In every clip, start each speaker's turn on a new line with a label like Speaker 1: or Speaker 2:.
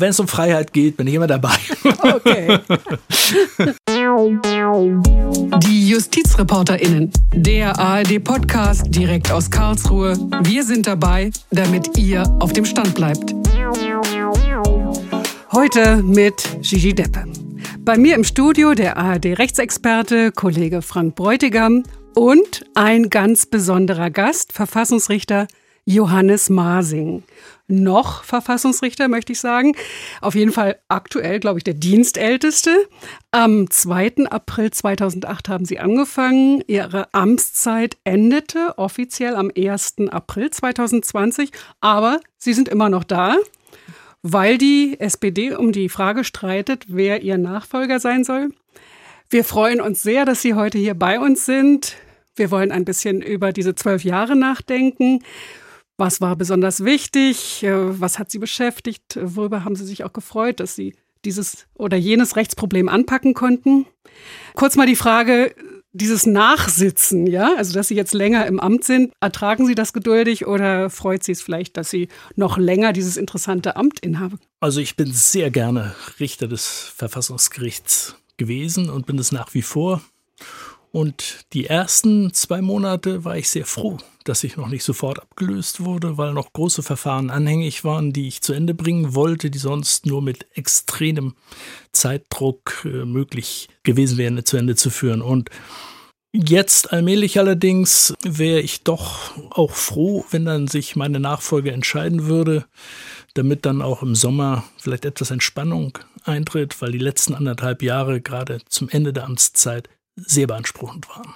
Speaker 1: wenn es um Freiheit geht, bin ich immer dabei.
Speaker 2: Okay. Die JustizreporterInnen, der ARD-Podcast direkt aus Karlsruhe. Wir sind dabei, damit ihr auf dem Stand bleibt. Heute mit Gigi Deppe. Bei mir im Studio der ARD-Rechtsexperte, Kollege Frank Bräutigam und ein ganz besonderer Gast, Verfassungsrichter Johannes Masing. Noch Verfassungsrichter, möchte ich sagen. Auf jeden Fall aktuell, glaube ich, der Dienstälteste. Am 2. April 2008 haben Sie angefangen. Ihre Amtszeit endete offiziell am 1. April 2020. Aber Sie sind immer noch da, weil die SPD um die Frage streitet, wer Ihr Nachfolger sein soll. Wir freuen uns sehr, dass Sie heute hier bei uns sind. Wir wollen ein bisschen über diese zwölf Jahre nachdenken was war besonders wichtig? Äh, was hat Sie beschäftigt? Worüber haben Sie sich auch gefreut, dass Sie dieses oder jenes Rechtsproblem anpacken konnten? Kurz mal die Frage, dieses Nachsitzen, ja, also dass Sie jetzt länger im Amt sind, ertragen Sie das geduldig oder freut Sie es vielleicht, dass Sie noch länger dieses interessante Amt inhaben?
Speaker 1: Also ich bin sehr gerne Richter des Verfassungsgerichts gewesen und bin es nach wie vor. Und die ersten zwei Monate war ich sehr froh, dass ich noch nicht sofort abgelöst wurde, weil noch große Verfahren anhängig waren, die ich zu Ende bringen wollte, die sonst nur mit extremem Zeitdruck äh, möglich gewesen wären, zu Ende zu führen. Und Jetzt allmählich allerdings wäre ich doch auch froh, wenn dann sich meine Nachfolge entscheiden würde, damit dann auch im Sommer vielleicht etwas Entspannung eintritt, weil die letzten anderthalb Jahre gerade zum Ende der Amtszeit sehr beanspruchend waren.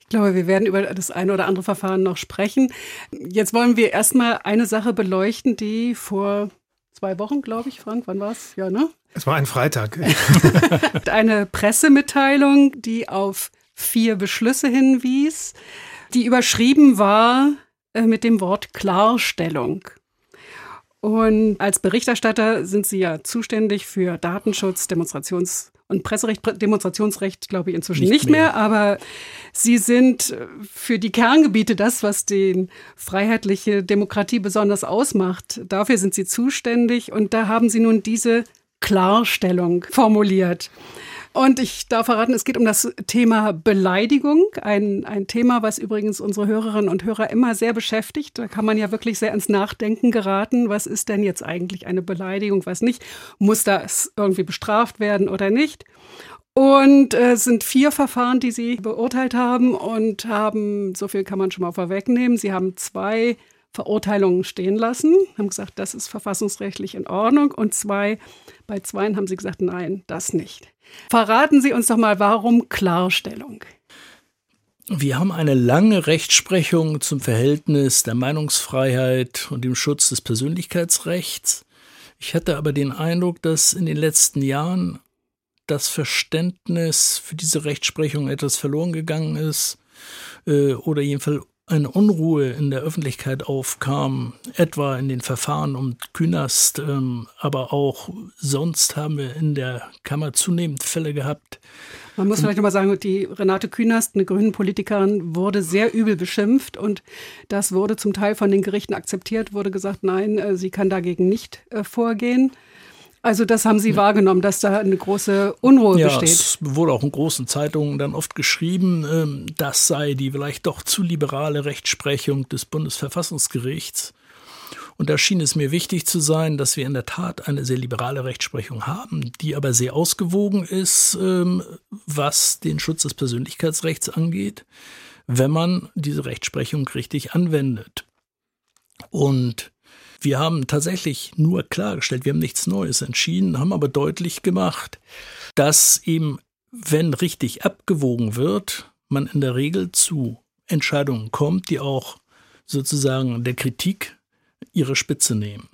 Speaker 2: Ich glaube, wir werden über das eine oder andere Verfahren noch sprechen. Jetzt wollen wir erstmal eine Sache beleuchten, die vor zwei Wochen, glaube ich, Frank, wann war es? Ja, ne?
Speaker 3: Es war ein Freitag.
Speaker 2: eine Pressemitteilung, die auf vier Beschlüsse hinwies, die überschrieben war äh, mit dem Wort Klarstellung. Und als Berichterstatter sind Sie ja zuständig für Datenschutz, Demonstrations- und Presserecht, Demonstrationsrecht, glaube ich, inzwischen nicht, nicht mehr. mehr. Aber Sie sind für die Kerngebiete das, was den freiheitliche Demokratie besonders ausmacht. Dafür sind Sie zuständig. Und da haben Sie nun diese Klarstellung formuliert. Und ich darf verraten, es geht um das Thema Beleidigung. Ein, ein Thema, was übrigens unsere Hörerinnen und Hörer immer sehr beschäftigt. Da kann man ja wirklich sehr ins Nachdenken geraten. Was ist denn jetzt eigentlich eine Beleidigung, was nicht? Muss das irgendwie bestraft werden oder nicht? Und es äh, sind vier Verfahren, die Sie beurteilt haben und haben, so viel kann man schon mal vorwegnehmen, Sie haben zwei Verurteilungen stehen lassen, haben gesagt, das ist verfassungsrechtlich in Ordnung. Und zwei, bei zweien haben Sie gesagt, nein, das nicht. Verraten Sie uns doch mal, warum Klarstellung?
Speaker 1: Wir haben eine lange Rechtsprechung zum Verhältnis der Meinungsfreiheit und dem Schutz des Persönlichkeitsrechts. Ich hatte aber den Eindruck, dass in den letzten Jahren das Verständnis für diese Rechtsprechung etwas verloren gegangen ist äh, oder jedenfalls eine Unruhe in der Öffentlichkeit aufkam, etwa in den Verfahren um Künast, ähm, aber auch sonst haben wir in der Kammer zunehmend Fälle gehabt.
Speaker 2: Man muss vielleicht nochmal sagen, die Renate Künast, eine grünen Politikerin, wurde sehr übel beschimpft und das wurde zum Teil von den Gerichten akzeptiert, wurde gesagt, nein, äh, sie kann dagegen nicht äh, vorgehen. Also das haben Sie ja. wahrgenommen, dass da eine große Unruhe
Speaker 1: ja,
Speaker 2: besteht.
Speaker 1: Es wurde auch in großen Zeitungen dann oft geschrieben, ähm, das sei die vielleicht doch zu liberale Rechtsprechung des Bundesverfassungsgerichts. Und da schien es mir wichtig zu sein, dass wir in der Tat eine sehr liberale Rechtsprechung haben, die aber sehr ausgewogen ist, ähm, was den Schutz des Persönlichkeitsrechts angeht, wenn man diese Rechtsprechung richtig anwendet. Und wir haben tatsächlich nur klargestellt, wir haben nichts Neues entschieden, haben aber deutlich gemacht, dass eben, wenn richtig abgewogen wird, man in der Regel zu Entscheidungen kommt, die auch sozusagen der Kritik ihre Spitze nehmen.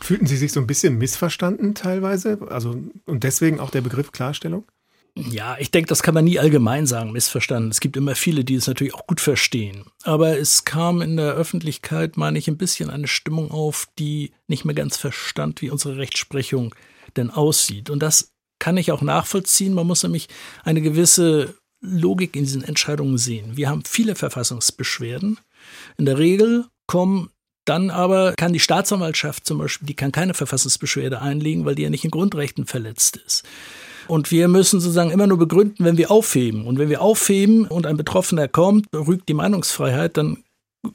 Speaker 3: Fühlten Sie sich so ein bisschen missverstanden teilweise? Also, und deswegen auch der Begriff Klarstellung?
Speaker 1: Ja, ich denke, das kann man nie allgemein sagen, missverstanden. Es gibt immer viele, die es natürlich auch gut verstehen. Aber es kam in der Öffentlichkeit, meine ich, ein bisschen eine Stimmung auf, die nicht mehr ganz verstand, wie unsere Rechtsprechung denn aussieht. Und das kann ich auch nachvollziehen. Man muss nämlich eine gewisse Logik in diesen Entscheidungen sehen. Wir haben viele Verfassungsbeschwerden. In der Regel kommen Dann aber kann die Staatsanwaltschaft zum Beispiel, die kann keine Verfassungsbeschwerde einlegen, weil die ja nicht in Grundrechten verletzt ist. Und wir müssen sozusagen immer nur begründen, wenn wir aufheben. Und wenn wir aufheben und ein Betroffener kommt, rügt die Meinungsfreiheit, dann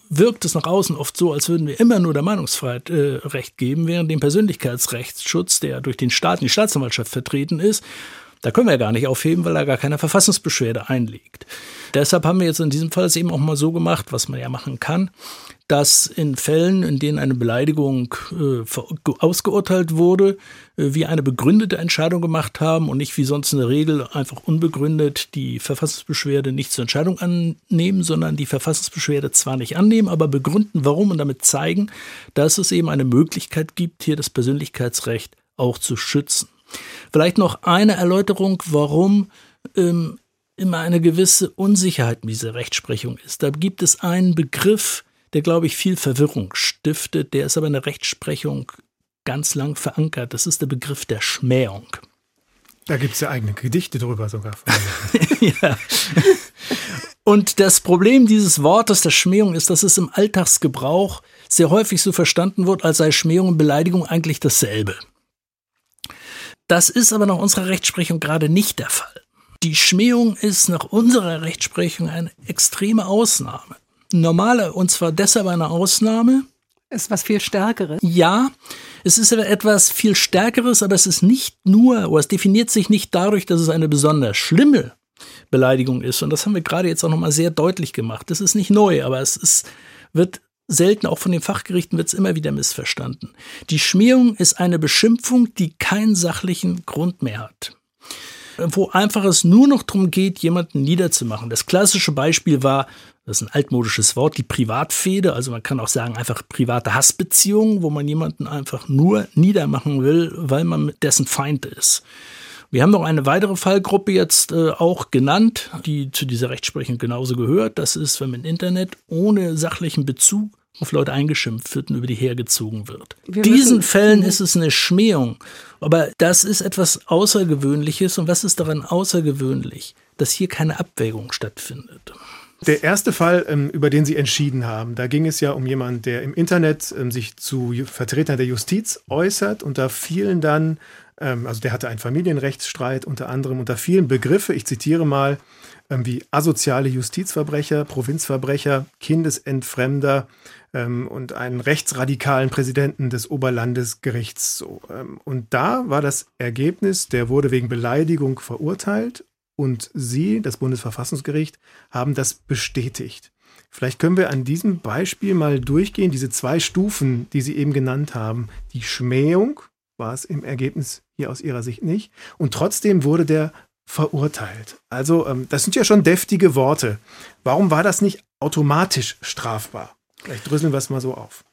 Speaker 1: wirkt es nach außen oft so, als würden wir immer nur der Meinungsfreiheit äh, Recht geben, während dem Persönlichkeitsrechtsschutz, der durch den Staat, die Staatsanwaltschaft vertreten ist, da können wir gar nicht aufheben, weil er gar keine Verfassungsbeschwerde einlegt. Deshalb haben wir jetzt in diesem Fall es eben auch mal so gemacht, was man ja machen kann, dass in Fällen, in denen eine Beleidigung äh, ausgeurteilt wurde, äh, wir eine begründete Entscheidung gemacht haben und nicht wie sonst in der Regel einfach unbegründet die Verfassungsbeschwerde nicht zur Entscheidung annehmen, sondern die Verfassungsbeschwerde zwar nicht annehmen, aber begründen, warum und damit zeigen, dass es eben eine Möglichkeit gibt, hier das Persönlichkeitsrecht auch zu schützen. Vielleicht noch eine Erläuterung, warum ähm, immer eine gewisse Unsicherheit in dieser Rechtsprechung ist. Da gibt es einen Begriff, der, glaube ich, viel Verwirrung stiftet, der ist aber in der Rechtsprechung ganz lang verankert. Das ist der Begriff der Schmähung.
Speaker 3: Da gibt es ja eigene Gedichte drüber sogar.
Speaker 1: ja. Und das Problem dieses Wortes der Schmähung ist, dass es im Alltagsgebrauch sehr häufig so verstanden wird, als sei Schmähung und Beleidigung eigentlich dasselbe. Das ist aber nach unserer Rechtsprechung gerade nicht der Fall. Die Schmähung ist nach unserer Rechtsprechung eine extreme Ausnahme normale, und zwar deshalb eine Ausnahme.
Speaker 2: Ist was viel Stärkeres.
Speaker 1: Ja, es ist etwas viel Stärkeres, aber es ist nicht nur, oder es definiert sich nicht dadurch, dass es eine besonders schlimme Beleidigung ist. Und das haben wir gerade jetzt auch nochmal sehr deutlich gemacht. Das ist nicht neu, aber es ist, wird selten, auch von den Fachgerichten wird es immer wieder missverstanden. Die Schmierung ist eine Beschimpfung, die keinen sachlichen Grund mehr hat wo einfach es nur noch darum geht, jemanden niederzumachen. Das klassische Beispiel war das ist ein altmodisches Wort, die Privatfehde, also man kann auch sagen einfach private Hassbeziehungen, wo man jemanden einfach nur niedermachen will, weil man dessen Feind ist. Wir haben noch eine weitere Fallgruppe jetzt äh, auch genannt, die zu dieser Rechtsprechung genauso gehört. Das ist, wenn man im Internet ohne sachlichen Bezug auf Leute eingeschimpft wird und über die hergezogen wird. In diesen Fällen ist es eine Schmähung. Aber das ist etwas Außergewöhnliches. Und was ist daran außergewöhnlich? Dass hier keine Abwägung stattfindet.
Speaker 3: Der erste Fall, ähm, über den Sie entschieden haben, da ging es ja um jemanden, der im Internet ähm, sich zu Vertretern der Justiz äußert und da fielen dann, ähm, also der hatte einen Familienrechtsstreit unter anderem, unter vielen Begriffe, ich zitiere mal, wie asoziale Justizverbrecher, Provinzverbrecher, Kindesentfremder und einen rechtsradikalen Präsidenten des Oberlandesgerichts. und da war das Ergebnis, der wurde wegen Beleidigung verurteilt und Sie, das Bundesverfassungsgericht, haben das bestätigt. Vielleicht können wir an diesem Beispiel mal durchgehen, diese zwei Stufen, die Sie eben genannt haben. Die Schmähung war es im Ergebnis hier aus Ihrer Sicht nicht. Und trotzdem wurde der verurteilt. Also ähm, das sind ja schon deftige Worte. Warum war das nicht automatisch strafbar? Vielleicht drüsseln wir es mal so auf.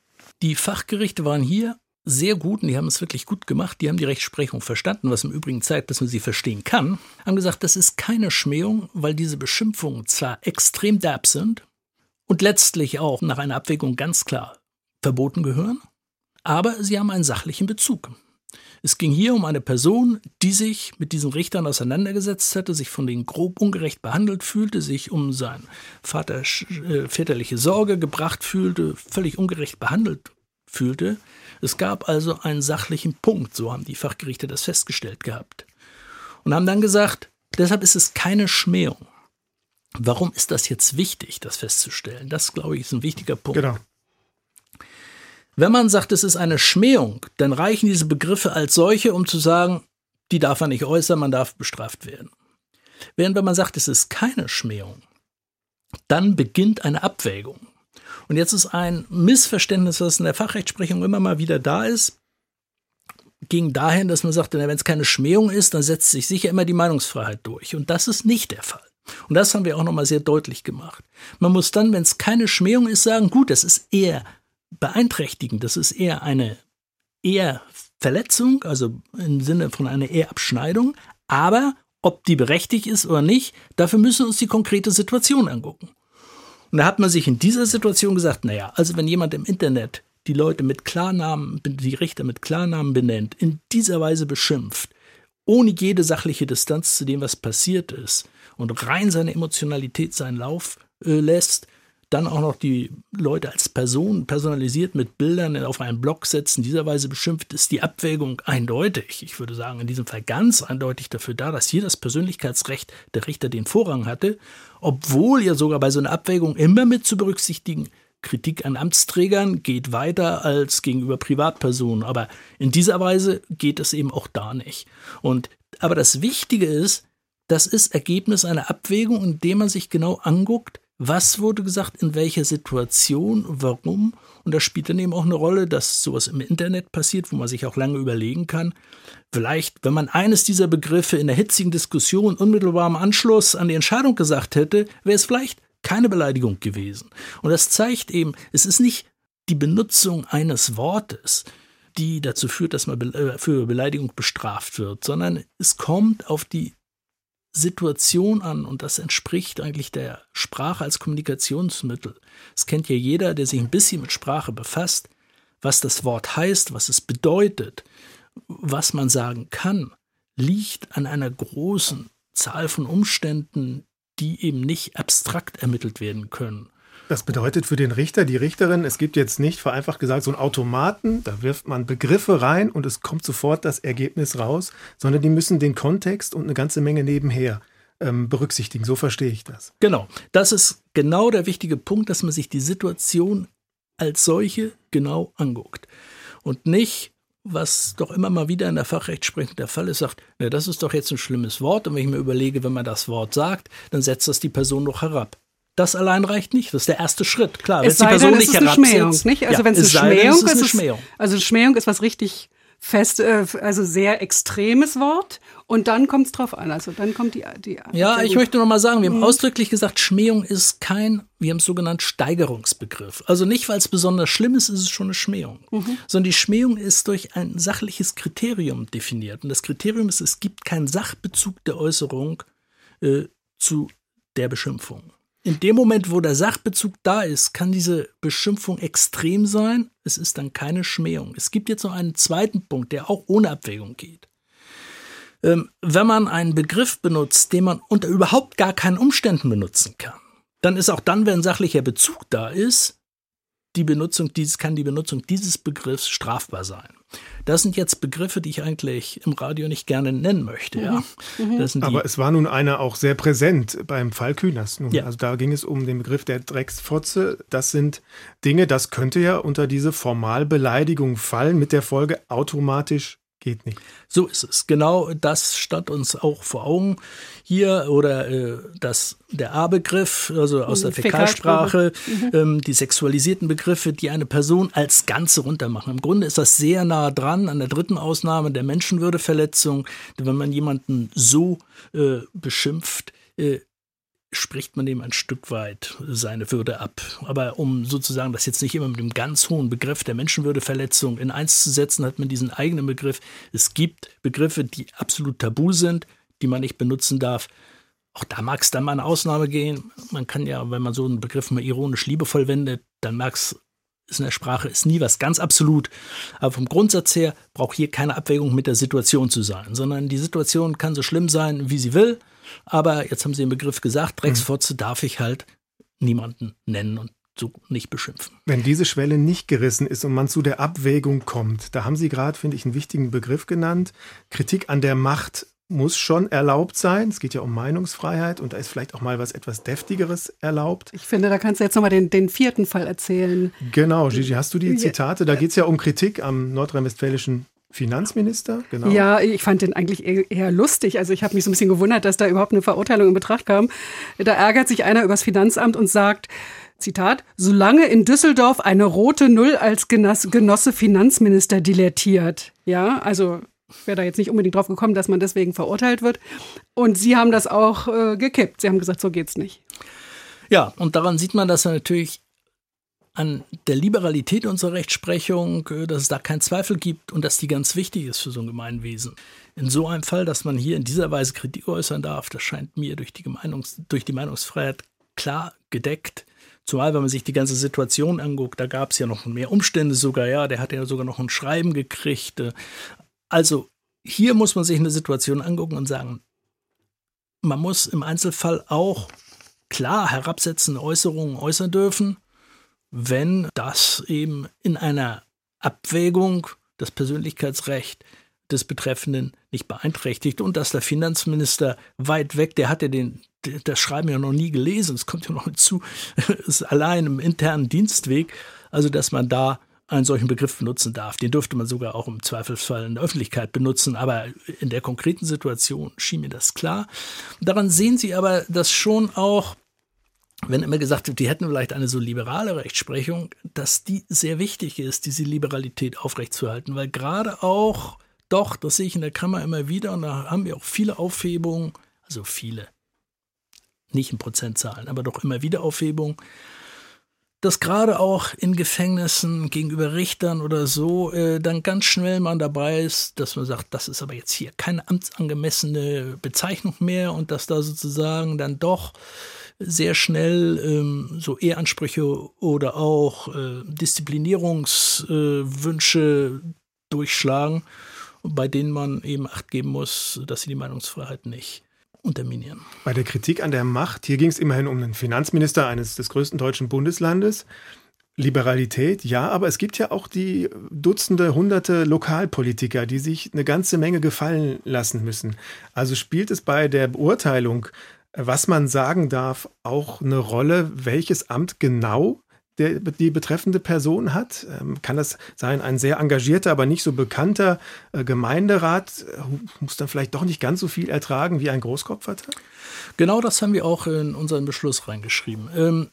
Speaker 1: Die Fachgerichte waren hier sehr gut und die haben es wirklich gut gemacht. Die haben die Rechtsprechung verstanden, was im Übrigen zeigt, dass man sie verstehen kann. Haben gesagt, das ist keine Schmähung, weil diese Beschimpfungen zwar extrem derb sind und letztlich auch nach einer Abwägung ganz klar verboten gehören, aber sie haben einen sachlichen Bezug. Es ging hier um eine Person, die sich mit diesen Richtern auseinandergesetzt hatte, sich von denen grob ungerecht behandelt fühlte, sich um sein Vater, äh, väterliche Sorge gebracht fühlte, völlig ungerecht behandelt fühlte. Es gab also einen sachlichen Punkt, so haben die Fachgerichte das festgestellt gehabt. Und haben dann gesagt, deshalb ist es keine Schmähung. Warum ist das jetzt wichtig, das festzustellen? Das, glaube ich, ist ein wichtiger Punkt. Genau. Wenn man sagt, es ist eine Schmähung, dann reichen diese Begriffe als solche, um zu sagen, die darf man nicht äußern, man darf bestraft werden. Während wenn man sagt, es ist keine Schmähung, dann beginnt eine Abwägung. Und jetzt ist ein Missverständnis, was in der Fachrechtsprechung immer mal wieder da ist, ging dahin, dass man sagt, wenn es keine Schmähung ist, dann setzt sich sicher immer die Meinungsfreiheit durch. Und das ist nicht der Fall. Und das haben wir auch nochmal sehr deutlich gemacht. Man muss dann, wenn es keine Schmähung ist, sagen, gut, das ist eher beeinträchtigend, das ist eher eine eher Verletzung, also im Sinne von einer Ehrabschneidung, aber ob die berechtigt ist oder nicht, dafür müssen wir uns die konkrete Situation angucken. Und da hat man sich in dieser Situation gesagt, naja, also wenn jemand im Internet die Leute mit Klarnamen, die Richter mit Klarnamen benennt, in dieser Weise beschimpft, ohne jede sachliche Distanz zu dem, was passiert ist, und rein seine Emotionalität seinen Lauf äh, lässt, dann auch noch die Leute als Person personalisiert mit Bildern auf einen Blog setzen, dieser Weise beschimpft, ist die Abwägung eindeutig. Ich würde sagen, in diesem Fall ganz eindeutig dafür da, dass hier das Persönlichkeitsrecht der Richter den Vorrang hatte, obwohl ja sogar bei so einer Abwägung immer mit zu berücksichtigen, Kritik an Amtsträgern geht weiter als gegenüber Privatpersonen. Aber in dieser Weise geht es eben auch da nicht. Und, aber das Wichtige ist, das ist Ergebnis einer Abwägung, indem man sich genau anguckt, was wurde gesagt, in welcher Situation, warum. Und da spielt dann eben auch eine Rolle, dass sowas im Internet passiert, wo man sich auch lange überlegen kann. Vielleicht, wenn man eines dieser Begriffe in der hitzigen Diskussion unmittelbar im Anschluss an die Entscheidung gesagt hätte, wäre es vielleicht keine Beleidigung gewesen. Und das zeigt eben, es ist nicht die Benutzung eines Wortes, die dazu führt, dass man äh, für Beleidigung bestraft wird, sondern es kommt auf die Situation an und das entspricht eigentlich der Sprache als Kommunikationsmittel. Es kennt ja jeder, der sich ein bisschen mit Sprache befasst, was das Wort heißt, was es bedeutet, was man sagen kann, liegt an einer großen Zahl von Umständen, die eben nicht abstrakt ermittelt werden können.
Speaker 3: Das bedeutet für den Richter, die Richterin, es gibt jetzt nicht vereinfacht gesagt so einen Automaten, da wirft man Begriffe rein und es kommt sofort das Ergebnis raus, sondern die müssen den Kontext und eine ganze Menge nebenher ähm, berücksichtigen. So verstehe ich das.
Speaker 1: Genau, das ist genau der wichtige Punkt, dass man sich die Situation als solche genau anguckt und nicht was doch immer mal wieder in der Fachrechtsprechung der Fall ist, sagt, na, das ist doch jetzt ein schlimmes Wort. Und wenn ich mir überlege, wenn man das Wort sagt, dann setzt das die Person doch herab. Das allein reicht nicht. Das ist der erste Schritt. Klar,
Speaker 2: wenn die Person nicht herabsetzt. Schmähung, nicht? Also ja, wenn es eine Schmähung ist, eine Schmähung. Also Schmähung ist was richtig fest, äh, also sehr extremes Wort. Und dann kommt es drauf an. Also dann kommt die. die
Speaker 1: ja, ich möchte noch mal sagen, wir haben mhm. ausdrücklich gesagt, Schmähung ist kein, wir haben es so genannt, Steigerungsbegriff. Also nicht, weil es besonders schlimm ist, ist es schon eine Schmähung. Mhm. Sondern die Schmähung ist durch ein sachliches Kriterium definiert. Und das Kriterium ist, es gibt keinen Sachbezug der Äußerung äh, zu der Beschimpfung in dem Moment, wo der Sachbezug da ist, kann diese Beschimpfung extrem sein. Es ist dann keine Schmähung. Es gibt jetzt noch einen zweiten Punkt, der auch ohne Abwägung geht. Ähm, wenn man einen Begriff benutzt, den man unter überhaupt gar keinen Umständen benutzen kann, dann ist auch dann, wenn sachlicher Bezug da ist, die Benutzung dieses, kann die Benutzung dieses Begriffs strafbar sein. Das sind jetzt Begriffe, die ich eigentlich im Radio nicht gerne nennen möchte. Ja.
Speaker 3: Mhm. mhm. Aber es war nun einer auch sehr präsent beim Fall Kühners. Nun. Ja. Also da ging es um den Begriff der Drecksfotze. Das sind Dinge, das könnte ja unter diese Formalbeleidigung fallen, mit der Folge automatisch geht nicht.
Speaker 1: So ist es. Genau das stand uns auch vor Augen hier oder äh, das, der A-Begriff, also aus der Fäkalsprache, mhm. ähm, die sexualisierten Begriffe, die eine Person als Ganze runtermachen. Im Grunde ist das sehr nah dran an der dritten Ausnahme der Menschenwürdeverletzung. Wenn man jemanden so äh, beschimpft, äh, spricht man dem ein Stück weit seine Würde ab. Aber um sozusagen das jetzt nicht immer mit dem ganz hohen Begriff der Menschenwürdeverletzung in eins zu setzen, hat man diesen eigenen Begriff. Es gibt Begriffe, die absolut tabu sind, die man nicht benutzen darf. Auch da mag es dann mal eine Ausnahme gehen. Man kann ja, wenn man so einen Begriff mal ironisch liebevoll wendet, dann mag es in der Sprache ist nie was ganz absolut. Aber vom Grundsatz her braucht hier keine Abwägung mit der Situation zu sein, sondern die Situation kann so schlimm sein, wie sie will. Aber jetzt haben Sie den Begriff gesagt, Drecksfotze darf ich halt niemanden nennen und so nicht beschimpfen.
Speaker 3: Wenn diese Schwelle nicht gerissen ist und man zu der Abwägung kommt, da haben Sie gerade, finde ich, einen wichtigen Begriff genannt. Kritik an der Macht muss schon erlaubt sein. Es geht ja um Meinungsfreiheit und da ist vielleicht auch mal was etwas Deftigeres erlaubt.
Speaker 2: Ich finde, da kannst du jetzt nochmal den, den vierten Fall erzählen.
Speaker 3: Genau, Gigi, hast du die Zitate? Da geht es ja um Kritik am nordrhein-westfälischen Finanzminister,
Speaker 2: genau. Ja, ich fand den eigentlich eher lustig. Also ich habe mich so ein bisschen gewundert, dass da überhaupt eine Verurteilung in Betracht kam. Da ärgert sich einer übers Finanzamt und sagt, Zitat, solange in Düsseldorf eine rote Null als Genosse Finanzminister dilettiert. Ja, also ich wäre da jetzt nicht unbedingt drauf gekommen, dass man deswegen verurteilt wird. Und Sie haben das auch äh, gekippt. Sie haben gesagt, so geht's nicht.
Speaker 1: Ja, und daran sieht man, dass er natürlich an der Liberalität unserer Rechtsprechung, äh, dass es da keinen Zweifel gibt und dass die ganz wichtig ist für so ein Gemeinwesen. In so einem Fall, dass man hier in dieser Weise Kritik äußern darf, das scheint mir durch die, Meinungs durch die Meinungsfreiheit klar gedeckt. Zumal, wenn man sich die ganze Situation anguckt, da gab es ja noch mehr Umstände sogar, ja, der hat ja sogar noch ein Schreiben gekriegt. Äh. Also hier muss man sich eine Situation angucken und sagen, man muss im Einzelfall auch klar herabsetzende Äußerungen äußern dürfen, wenn das eben in einer Abwägung das Persönlichkeitsrecht des Betreffenden nicht beeinträchtigt und dass der Finanzminister weit weg, der hat ja den, das Schreiben ja noch nie gelesen, es kommt ja noch hinzu, ist allein im internen Dienstweg, also dass man da einen solchen Begriff benutzen darf. Den dürfte man sogar auch im Zweifelsfall in der Öffentlichkeit benutzen, aber in der konkreten Situation schien mir das klar. Daran sehen Sie aber, dass schon auch wenn immer gesagt wird, die hätten vielleicht eine so liberale Rechtsprechung, dass die sehr wichtig ist, diese Liberalität aufrechtzuerhalten, weil gerade auch, doch, das sehe ich in der Kammer immer wieder und da haben wir auch viele Aufhebungen, also viele, nicht in Prozentzahlen, aber doch immer wieder Aufhebungen, dass gerade auch in Gefängnissen gegenüber Richtern oder so äh, dann ganz schnell man dabei ist, dass man sagt, das ist aber jetzt hier keine amtsangemessene Bezeichnung mehr und dass da sozusagen dann doch sehr schnell ähm, so Ehransprüche oder auch äh, Disziplinierungswünsche äh, durchschlagen, bei denen man eben Acht geben muss, dass sie die Meinungsfreiheit nicht unterminieren.
Speaker 3: Bei der Kritik an der Macht, hier ging es immerhin um den Finanzminister eines des größten deutschen Bundeslandes. Liberalität, ja, aber es gibt ja auch die Dutzende, Hunderte Lokalpolitiker, die sich eine ganze Menge gefallen lassen müssen. Also spielt es bei der Beurteilung, was man sagen darf, auch eine Rolle, welches Amt genau der, die betreffende Person hat? Ähm, kann das sein, ein sehr engagierter, aber nicht so bekannter äh, Gemeinderat äh, muss dann vielleicht doch nicht ganz so viel ertragen wie ein Großkopferter?
Speaker 1: Genau das haben wir auch in unseren Beschluss reingeschrieben. Ähm,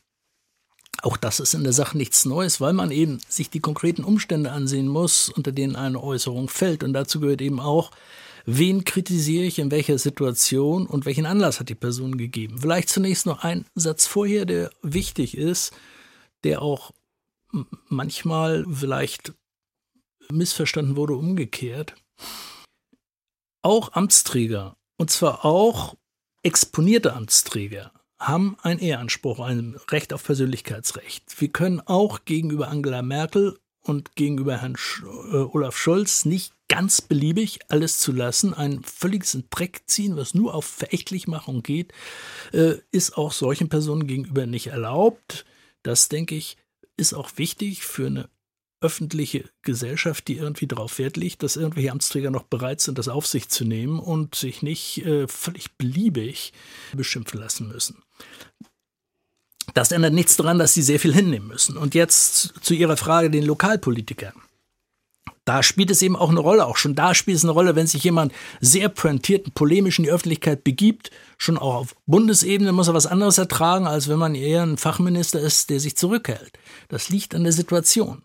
Speaker 1: auch das ist in der Sache nichts Neues, weil man eben sich die konkreten Umstände ansehen muss, unter denen eine Äußerung fällt. Und dazu gehört eben auch, wen kritisiere ich in welcher Situation und welchen Anlass hat die Person gegeben. Vielleicht zunächst noch ein Satz vorher, der wichtig ist der auch manchmal vielleicht missverstanden wurde, umgekehrt. Auch Amtsträger, und zwar auch exponierte Amtsträger, haben einen Ehranspruch, ein Recht auf Persönlichkeitsrecht. Wir können auch gegenüber Angela Merkel und gegenüber Herrn Sch äh, Olaf Scholz nicht ganz beliebig alles zu lassen, ein völliges Dreck ziehen, was nur auf Verächtlichmachung geht, äh, ist auch solchen Personen gegenüber nicht erlaubt. Das, denke ich, ist auch wichtig für eine öffentliche Gesellschaft, die irgendwie darauf Wert legt, dass irgendwelche Amtsträger noch bereit sind, das auf sich zu nehmen und sich nicht äh, völlig beliebig beschimpfen lassen müssen. Das ändert nichts daran, dass sie sehr viel hinnehmen müssen. Und jetzt zu Ihrer Frage den Lokalpolitikern. Da spielt es eben auch eine Rolle. Auch schon da spielt es eine Rolle, wenn sich jemand sehr pointiert und polemisch in die Öffentlichkeit begibt. Schon auch auf Bundesebene muss er was anderes ertragen, als wenn man eher ein Fachminister ist, der sich zurückhält. Das liegt an der Situation.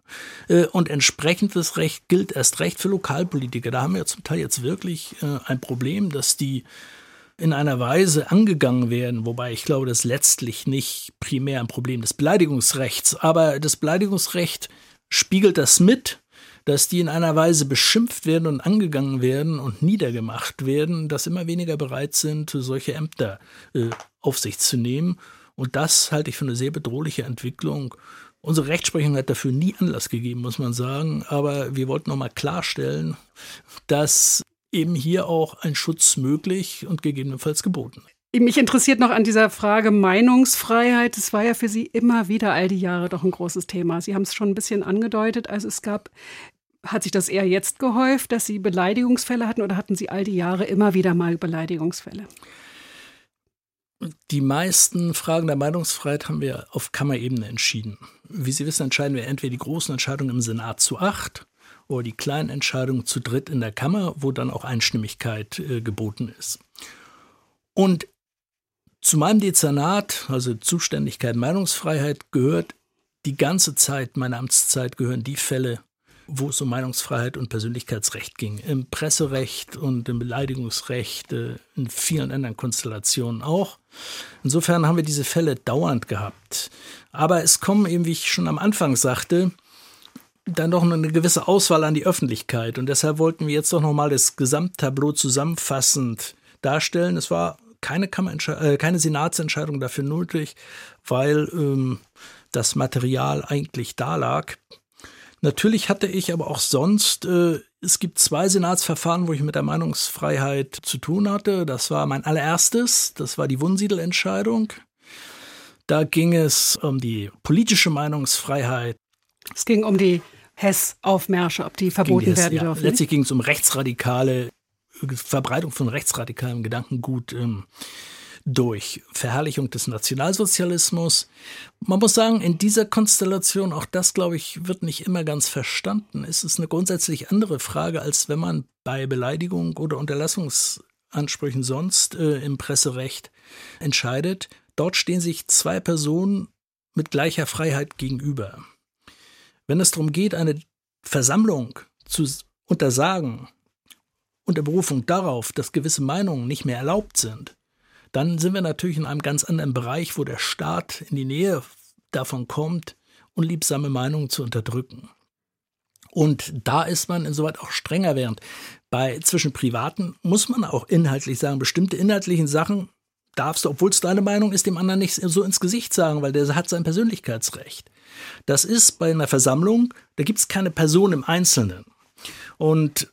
Speaker 1: Äh, und entsprechendes Recht gilt erst recht für Lokalpolitiker. Da haben wir zum Teil jetzt wirklich äh, ein Problem, dass die in einer Weise angegangen werden, wobei ich glaube, das ist letztlich nicht primär ein Problem des Beleidigungsrechts, aber das Beleidigungsrecht spiegelt das mit dass die in einer Weise beschimpft werden und angegangen werden und niedergemacht werden, dass immer weniger bereit sind, solche Ämter äh, auf sich zu nehmen. Und das halte ich für eine sehr bedrohliche Entwicklung. Unsere Rechtsprechung hat dafür nie Anlass gegeben, muss man sagen. Aber wir wollten nochmal klarstellen, dass eben hier auch ein Schutz möglich und gegebenenfalls geboten ist.
Speaker 2: Mich interessiert noch an dieser Frage Meinungsfreiheit. Das war ja für Sie immer wieder all die Jahre doch ein großes Thema. Sie haben es schon ein bisschen angedeutet. Also es gab hat sich das eher jetzt gehäuft, dass Sie Beleidigungsfälle hatten oder hatten Sie all die Jahre immer wieder mal Beleidigungsfälle?
Speaker 1: Die meisten Fragen der Meinungsfreiheit haben wir auf Kammerebene entschieden. Wie Sie wissen, entscheiden wir entweder die großen Entscheidungen im Senat zu acht oder die kleinen Entscheidungen zu dritt in der Kammer, wo dann auch Einstimmigkeit äh, geboten ist. Und zu meinem Dezernat, also Zuständigkeit Meinungsfreiheit, gehört die ganze Zeit meiner Amtszeit gehören die Fälle, wo es um Meinungsfreiheit und Persönlichkeitsrecht ging. Im Presserecht und im Beleidigungsrecht, äh, in vielen anderen Konstellationen auch. Insofern haben wir diese Fälle dauernd gehabt. Aber es kommen eben, wie ich schon am Anfang sagte, dann doch eine gewisse Auswahl an die Öffentlichkeit. Und deshalb wollten wir jetzt doch nochmal das Gesamttableau zusammenfassend darstellen. Es war keine, äh, keine Senatsentscheidung dafür nötig, weil ähm, das Material eigentlich da lag. Natürlich hatte ich aber auch sonst, äh, es gibt zwei Senatsverfahren, wo ich mit der Meinungsfreiheit zu tun hatte. Das war mein allererstes, das war die Wunsiedel-Entscheidung. Da ging es um die politische Meinungsfreiheit.
Speaker 2: Es ging um die Hess-Aufmärsche, ob die verboten es, werden ja. dürfen.
Speaker 1: Letztlich ging es um rechtsradikale Verbreitung von rechtsradikalem Gedankengut ähm, durch Verherrlichung des Nationalsozialismus. Man muss sagen, in dieser Konstellation, auch das, glaube ich, wird nicht immer ganz verstanden. Es ist eine grundsätzlich andere Frage, als wenn man bei Beleidigung oder Unterlassungsansprüchen sonst äh, im Presserecht entscheidet. Dort stehen sich zwei Personen mit gleicher Freiheit gegenüber. Wenn es darum geht, eine Versammlung zu untersagen, unter Berufung darauf, dass gewisse Meinungen nicht mehr erlaubt sind, dann sind wir natürlich in einem ganz anderen Bereich, wo der Staat in die Nähe davon kommt, unliebsame Meinungen zu unterdrücken. Und da ist man insoweit auch strenger, während bei zwischen Privaten muss man auch inhaltlich sagen, bestimmte inhaltlichen Sachen darfst du, obwohl es deine Meinung ist, dem anderen nicht so ins Gesicht sagen, weil der hat sein Persönlichkeitsrecht. Das ist bei einer Versammlung, da gibt es keine Person im Einzelnen. Und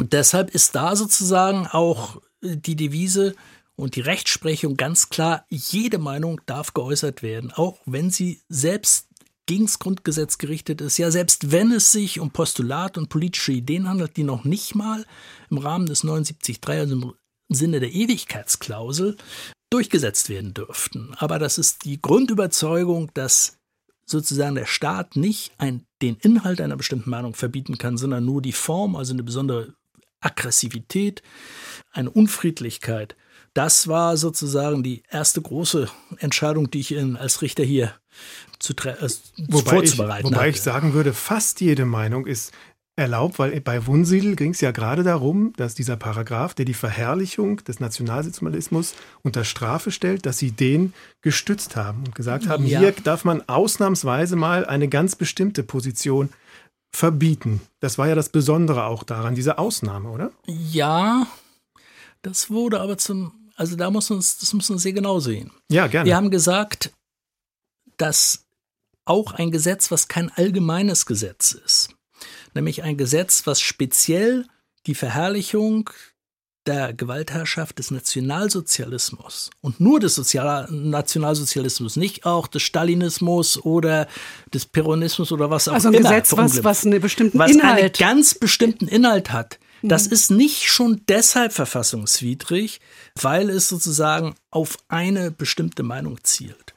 Speaker 1: deshalb ist da sozusagen auch die Devise, und die Rechtsprechung ganz klar, jede Meinung darf geäußert werden, auch wenn sie selbst gegen das Grundgesetz gerichtet ist. Ja, selbst wenn es sich um Postulat und politische Ideen handelt, die noch nicht mal im Rahmen des 79.3, also im Sinne der Ewigkeitsklausel, durchgesetzt werden dürften. Aber das ist die Grundüberzeugung, dass sozusagen der Staat nicht ein, den Inhalt einer bestimmten Meinung verbieten kann, sondern nur die Form, also eine besondere Aggressivität, eine Unfriedlichkeit das war sozusagen die erste große Entscheidung, die ich in, als Richter hier zu, äh,
Speaker 3: wobei vorzubereiten ich, Wobei hatte. ich sagen würde, fast jede Meinung ist erlaubt, weil bei Wunsiedel ging es ja gerade darum, dass dieser Paragraph, der die Verherrlichung des Nationalsozialismus unter Strafe stellt, dass sie den gestützt haben und gesagt haben, ja. hier darf man ausnahmsweise mal eine ganz bestimmte Position verbieten. Das war ja das Besondere auch daran, diese Ausnahme, oder?
Speaker 1: Ja, das wurde aber zum, also da muss man, das muss man sehr genau sehen.
Speaker 3: Ja, gerne.
Speaker 1: Wir haben gesagt, dass auch ein Gesetz, was kein allgemeines Gesetz ist, nämlich ein Gesetz, was speziell die Verherrlichung der Gewaltherrschaft des Nationalsozialismus und nur des Sozial Nationalsozialismus, nicht auch des Stalinismus oder des Peronismus oder was auch
Speaker 2: also ein
Speaker 1: immer.
Speaker 2: Gesetz, was, was einen bestimmten
Speaker 1: was
Speaker 2: Inhalt.
Speaker 1: einen ganz bestimmten Inhalt hat, das mhm. ist nicht schon deshalb verfassungswidrig, weil es sozusagen auf eine bestimmte Meinung zielt.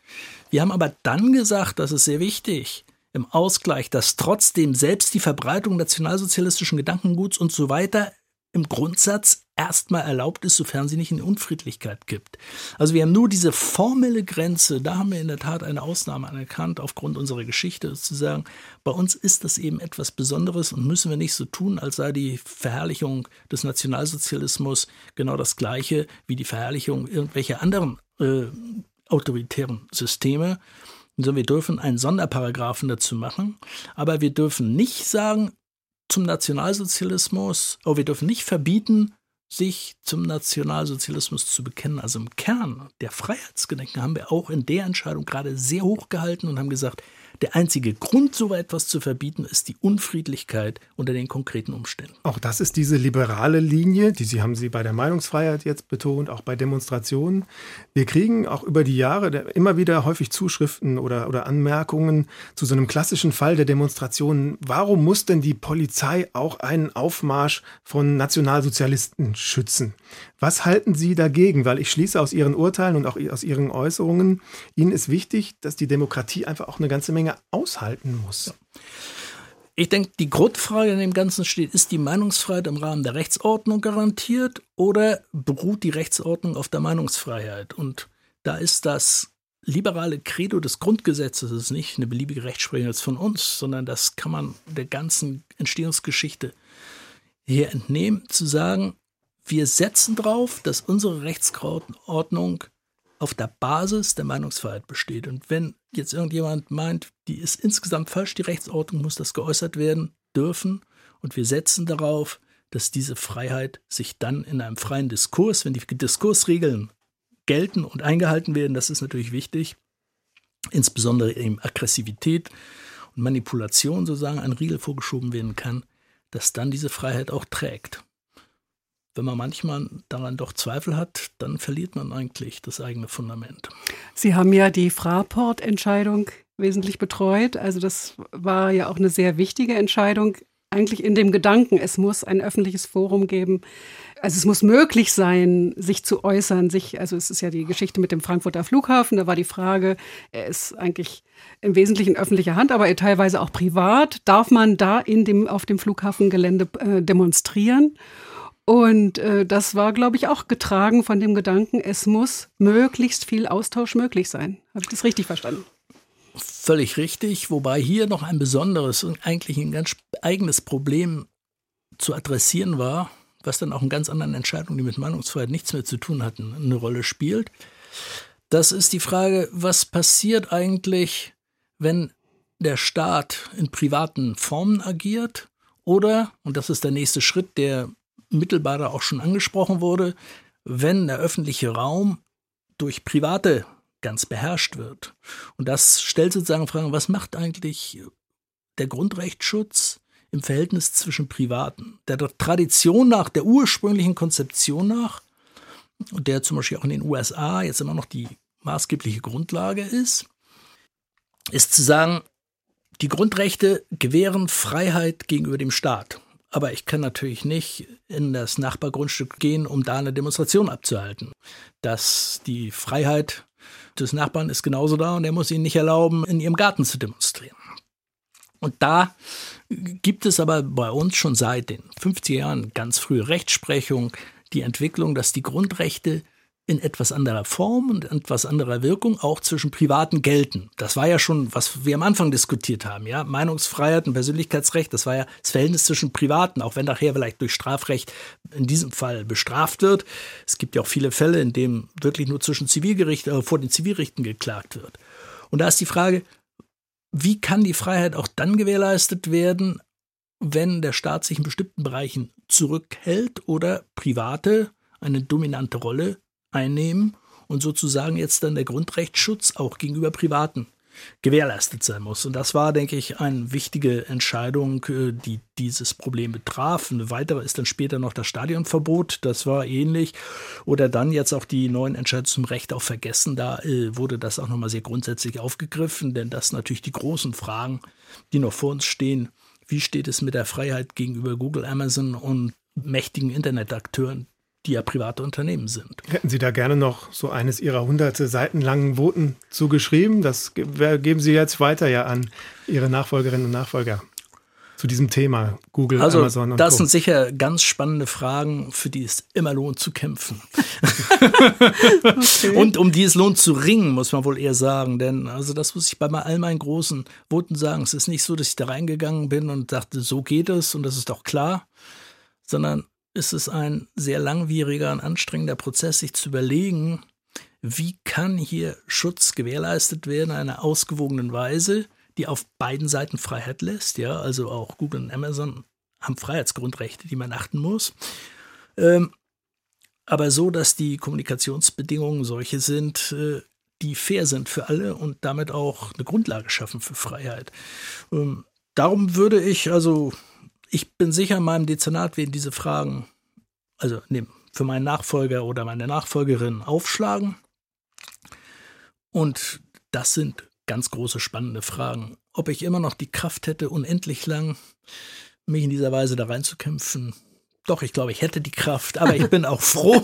Speaker 1: Wir haben aber dann gesagt, das ist sehr wichtig, im Ausgleich, dass trotzdem selbst die Verbreitung nationalsozialistischen Gedankenguts und so weiter im Grundsatz erstmal erlaubt ist, sofern sie nicht in Unfriedlichkeit gibt. Also wir haben nur diese formelle Grenze, da haben wir in der Tat eine Ausnahme anerkannt aufgrund unserer Geschichte, zu sagen, bei uns ist das eben etwas Besonderes und müssen wir nicht so tun, als sei die Verherrlichung des Nationalsozialismus genau das gleiche wie die Verherrlichung irgendwelcher anderen äh, autoritären Systeme. Also wir dürfen einen Sonderparagraphen dazu machen, aber wir dürfen nicht sagen, zum Nationalsozialismus, aber wir dürfen nicht verbieten, sich zum Nationalsozialismus zu bekennen. Also im Kern der Freiheitsgedenken haben wir auch in der Entscheidung gerade sehr hoch gehalten und haben gesagt, der einzige Grund, so etwas zu verbieten, ist die Unfriedlichkeit unter den konkreten Umständen.
Speaker 3: Auch das ist diese liberale Linie, die Sie haben Sie bei der Meinungsfreiheit jetzt betont, auch bei Demonstrationen. Wir kriegen auch über die Jahre immer wieder häufig Zuschriften oder, oder Anmerkungen zu so einem klassischen Fall der Demonstrationen. Warum muss denn die Polizei auch einen Aufmarsch von Nationalsozialisten schützen? Was halten Sie dagegen? Weil ich schließe aus Ihren Urteilen und auch aus Ihren Äußerungen, Ihnen ist wichtig, dass die Demokratie einfach auch eine ganze Menge aushalten muss.
Speaker 1: Ich denke, die Grundfrage in dem Ganzen steht, ist die Meinungsfreiheit im Rahmen der Rechtsordnung garantiert oder beruht die Rechtsordnung auf der Meinungsfreiheit? Und da ist das liberale Credo des Grundgesetzes ist nicht eine beliebige Rechtsprechung jetzt von uns, sondern das kann man der ganzen Entstehungsgeschichte hier entnehmen, zu sagen, wir setzen darauf, dass unsere Rechtsordnung auf der Basis der Meinungsfreiheit besteht. Und wenn jetzt irgendjemand meint, die ist insgesamt falsch, die Rechtsordnung muss das geäußert werden dürfen, und wir setzen darauf, dass diese Freiheit sich dann in einem freien Diskurs, wenn die Diskursregeln gelten und eingehalten werden, das ist natürlich wichtig, insbesondere eben Aggressivität und Manipulation sozusagen ein Riegel vorgeschoben werden kann, dass dann diese Freiheit auch trägt. Wenn man manchmal daran doch Zweifel hat, dann verliert man eigentlich das eigene Fundament.
Speaker 2: Sie haben ja die Fraport-Entscheidung wesentlich betreut. Also das war ja auch eine sehr wichtige Entscheidung. Eigentlich in dem Gedanken, es muss ein öffentliches Forum geben. Also es muss möglich sein, sich zu äußern. Sich, also es ist ja die Geschichte mit dem Frankfurter Flughafen. Da war die Frage, er ist eigentlich im Wesentlichen öffentlicher Hand, aber teilweise auch privat. Darf man da in dem, auf dem Flughafengelände äh, demonstrieren? Und äh, das war, glaube ich, auch getragen von dem Gedanken, es muss möglichst viel Austausch möglich sein. Habe ich das richtig verstanden?
Speaker 1: Völlig richtig, wobei hier noch ein besonderes und eigentlich ein ganz eigenes Problem zu adressieren war, was dann auch in ganz anderen Entscheidungen, die mit Meinungsfreiheit nichts mehr zu tun hatten, eine Rolle spielt. Das ist die Frage, was passiert eigentlich, wenn der Staat in privaten Formen agiert oder, und das ist der nächste Schritt, der mittelbar auch schon angesprochen wurde, wenn der öffentliche Raum durch Private ganz beherrscht wird. Und das stellt sozusagen Fragen, was macht eigentlich der Grundrechtsschutz im Verhältnis zwischen Privaten? Der Tradition nach, der ursprünglichen Konzeption nach, der zum Beispiel auch in den USA jetzt immer noch die maßgebliche Grundlage ist, ist zu sagen, die Grundrechte gewähren Freiheit gegenüber dem Staat. Aber ich kann natürlich nicht in das Nachbargrundstück gehen, um da eine Demonstration abzuhalten. Dass die Freiheit des Nachbarn ist genauso da und er muss ihnen nicht erlauben, in ihrem Garten zu demonstrieren. Und da gibt es aber bei uns schon seit den 50er Jahren ganz frühe Rechtsprechung die Entwicklung, dass die Grundrechte in etwas anderer Form und etwas anderer Wirkung auch zwischen Privaten gelten. Das war ja schon, was wir am Anfang diskutiert haben, ja. Meinungsfreiheit und Persönlichkeitsrecht, das war ja das Verhältnis zwischen Privaten, auch wenn nachher vielleicht durch Strafrecht in diesem Fall bestraft wird. Es gibt ja auch viele Fälle, in denen wirklich nur zwischen Zivilgerichten, äh, vor den Zivilrichten geklagt wird. Und da ist die Frage, wie kann die Freiheit auch dann gewährleistet werden, wenn der Staat sich in bestimmten Bereichen zurückhält oder Private eine dominante Rolle einnehmen und sozusagen jetzt dann der Grundrechtsschutz auch gegenüber Privaten gewährleistet sein muss. Und das war, denke ich, eine wichtige Entscheidung, äh, die dieses Problem betraf. Eine weitere ist dann später noch das Stadionverbot. Das war ähnlich. Oder dann jetzt auch die neuen Entscheidungen zum Recht auf Vergessen. Da äh, wurde das auch nochmal sehr grundsätzlich aufgegriffen, denn das sind natürlich die großen Fragen, die noch vor uns stehen. Wie steht es mit der Freiheit gegenüber Google, Amazon und mächtigen Internetakteuren, die ja private Unternehmen sind.
Speaker 3: Hätten Sie da gerne noch so eines Ihrer hunderte Seiten langen Voten zugeschrieben? Das geben Sie jetzt weiter ja an Ihre Nachfolgerinnen und Nachfolger zu diesem Thema Google,
Speaker 1: also,
Speaker 3: Amazon
Speaker 1: und Das Co. sind sicher ganz spannende Fragen, für die es immer lohnt zu kämpfen. okay. Und um die es lohnt zu ringen, muss man wohl eher sagen. Denn also das muss ich bei all meinen großen Voten sagen. Es ist nicht so, dass ich da reingegangen bin und dachte, so geht es und das ist doch klar, sondern ist es ein sehr langwieriger und anstrengender Prozess, sich zu überlegen, wie kann hier Schutz gewährleistet werden in einer ausgewogenen Weise, die auf beiden Seiten Freiheit lässt. Ja, also auch Google und Amazon haben Freiheitsgrundrechte, die man achten muss. Ähm, aber so, dass die Kommunikationsbedingungen solche sind, äh, die fair sind für alle und damit auch eine Grundlage schaffen für Freiheit. Ähm, darum würde ich also ich bin sicher, in meinem Dezernat werden diese Fragen, also nee, für meinen Nachfolger oder meine Nachfolgerin aufschlagen. Und das sind ganz große, spannende Fragen. Ob ich immer noch die Kraft hätte, unendlich lang mich in dieser Weise da reinzukämpfen, doch, ich glaube, ich hätte die Kraft, aber ich bin auch froh,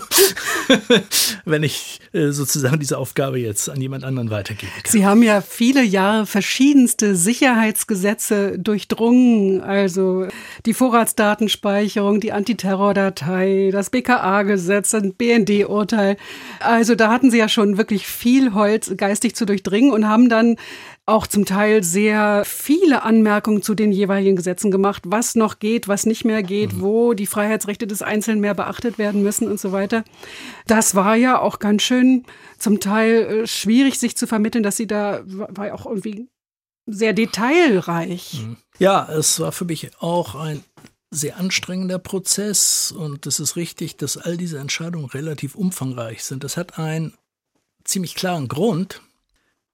Speaker 1: wenn ich äh, sozusagen diese Aufgabe jetzt an jemand anderen weitergeben kann.
Speaker 2: Sie haben ja viele Jahre verschiedenste Sicherheitsgesetze durchdrungen, also die Vorratsdatenspeicherung, die Antiterrordatei, das BKA-Gesetz, ein BND-Urteil. Also da hatten Sie ja schon wirklich viel Holz geistig zu durchdringen und haben dann auch zum Teil sehr viele Anmerkungen zu den jeweiligen Gesetzen gemacht, was noch geht, was nicht mehr geht, mhm. wo die Freiheitsrechte des Einzelnen mehr beachtet werden müssen und so weiter. Das war ja auch ganz schön zum Teil äh, schwierig, sich zu vermitteln, dass sie da war ja auch irgendwie sehr detailreich.
Speaker 1: Mhm. Ja, es war für mich auch ein sehr anstrengender Prozess und es ist richtig, dass all diese Entscheidungen relativ umfangreich sind. Das hat einen ziemlich klaren Grund,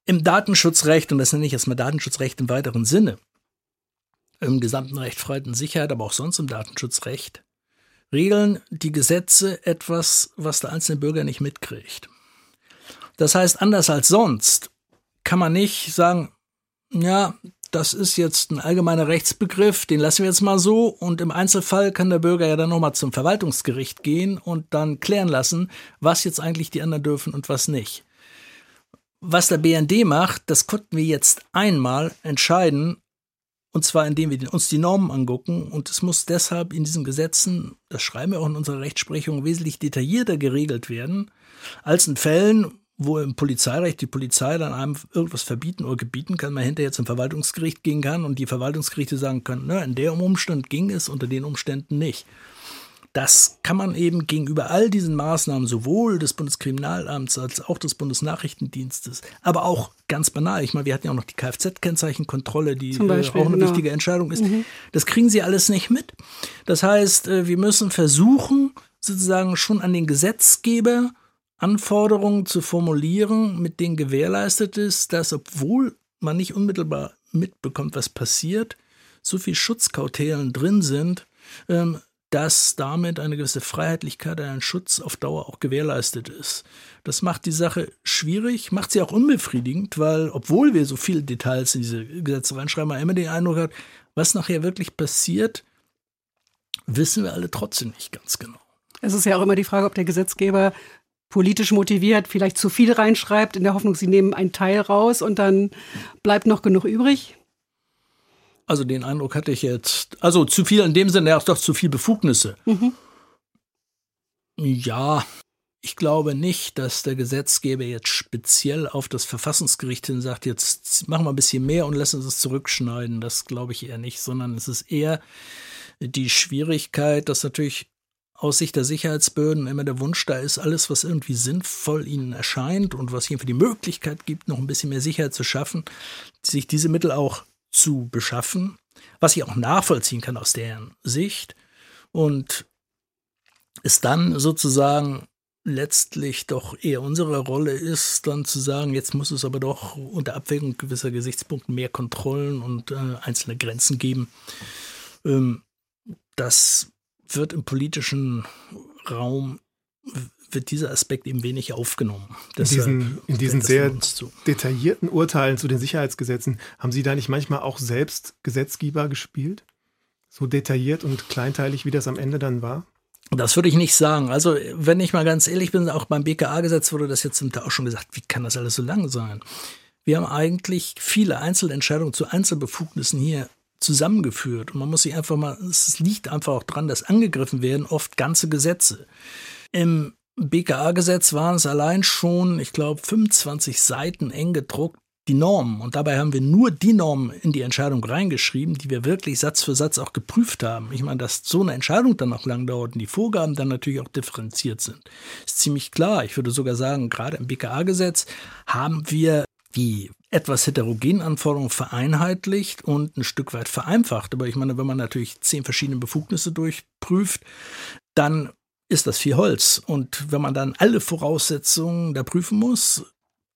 Speaker 1: im Datenschutzrecht, und das nenne ich erstmal Datenschutzrecht im weiteren Sinne, im gesamten Recht Freiheit und Sicherheit, aber auch sonst im Datenschutzrecht, regeln die Gesetze etwas, was der einzelne Bürger nicht mitkriegt. Das heißt, anders als sonst kann man nicht sagen, ja, das ist jetzt ein allgemeiner Rechtsbegriff, den lassen wir jetzt mal so und im Einzelfall kann der Bürger ja dann nochmal zum Verwaltungsgericht gehen und dann klären lassen, was jetzt eigentlich die anderen dürfen und was nicht. Was der BND macht, das konnten wir jetzt einmal entscheiden, und zwar indem wir uns die Normen angucken und es muss deshalb in diesen Gesetzen, das schreiben wir auch in unserer Rechtsprechung, wesentlich detaillierter geregelt werden, als in Fällen, wo im Polizeirecht die Polizei dann einem irgendwas verbieten oder gebieten kann, man hinterher zum Verwaltungsgericht gehen kann und die Verwaltungsgerichte sagen können, ne, in dem Umstand ging es, unter den Umständen nicht. Das kann man eben gegenüber all diesen Maßnahmen sowohl des Bundeskriminalamts als auch des Bundesnachrichtendienstes, aber auch ganz banal. Ich meine, wir hatten ja auch noch die Kfz-Kennzeichenkontrolle, die äh, Beispiel, auch eine genau. wichtige Entscheidung ist. Mhm. Das kriegen sie alles nicht mit. Das heißt, äh, wir müssen versuchen, sozusagen schon an den Gesetzgeber Anforderungen zu formulieren, mit denen gewährleistet ist, dass obwohl man nicht unmittelbar mitbekommt, was passiert, so viel Schutzkautelen drin sind, ähm, dass damit eine gewisse Freiheitlichkeit, ein Schutz auf Dauer auch gewährleistet ist. Das macht die Sache schwierig, macht sie auch unbefriedigend, weil obwohl wir so viele Details in diese Gesetze reinschreiben, man immer den Eindruck hat, was nachher wirklich passiert, wissen wir alle trotzdem nicht ganz genau.
Speaker 2: Es ist ja auch immer die Frage, ob der Gesetzgeber politisch motiviert vielleicht zu viel reinschreibt, in der Hoffnung, sie nehmen einen Teil raus und dann bleibt noch genug übrig.
Speaker 1: Also den Eindruck hatte ich jetzt, also zu viel in dem Sinne, ja, doch zu viel Befugnisse. Mhm. Ja, ich glaube nicht, dass der Gesetzgeber jetzt speziell auf das Verfassungsgericht hin sagt, jetzt machen wir ein bisschen mehr und lassen es zurückschneiden. Das glaube ich eher nicht, sondern es ist eher die Schwierigkeit, dass natürlich aus Sicht der Sicherheitsbehörden immer der Wunsch da ist, alles, was irgendwie sinnvoll ihnen erscheint und was ihnen für die Möglichkeit gibt, noch ein bisschen mehr Sicherheit zu schaffen, sich diese Mittel auch zu beschaffen, was ich auch nachvollziehen kann aus deren Sicht und es dann sozusagen letztlich doch eher unsere Rolle ist, dann zu sagen, jetzt muss es aber doch unter Abwägung gewisser Gesichtspunkte mehr Kontrollen und äh, einzelne Grenzen geben. Ähm, das wird im politischen Raum wird dieser Aspekt eben wenig aufgenommen.
Speaker 3: in diesen, in diesen sehr detaillierten Urteilen zu den Sicherheitsgesetzen, haben Sie da nicht manchmal auch selbst Gesetzgeber gespielt? So detailliert und kleinteilig, wie das am Ende dann war?
Speaker 1: Das würde ich nicht sagen. Also, wenn ich mal ganz ehrlich bin, auch beim BKA-Gesetz wurde das jetzt auch schon gesagt, wie kann das alles so lang sein? Wir haben eigentlich viele Einzelentscheidungen zu Einzelbefugnissen hier zusammengeführt. Und man muss sich einfach mal, es liegt einfach auch dran, dass angegriffen werden oft ganze Gesetze. Im BKA-Gesetz waren es allein schon, ich glaube, 25 Seiten eng gedruckt, die Normen. Und dabei haben wir nur die Normen in die Entscheidung reingeschrieben, die wir wirklich Satz für Satz auch geprüft haben. Ich meine, dass so eine Entscheidung dann noch lang dauert und die Vorgaben dann natürlich auch differenziert sind, ist ziemlich klar. Ich würde sogar sagen, gerade im BKA-Gesetz haben wir die etwas heterogenen Anforderungen vereinheitlicht und ein Stück weit vereinfacht. Aber ich meine, wenn man natürlich zehn verschiedene Befugnisse durchprüft, dann ist das viel Holz. Und wenn man dann alle Voraussetzungen da prüfen muss,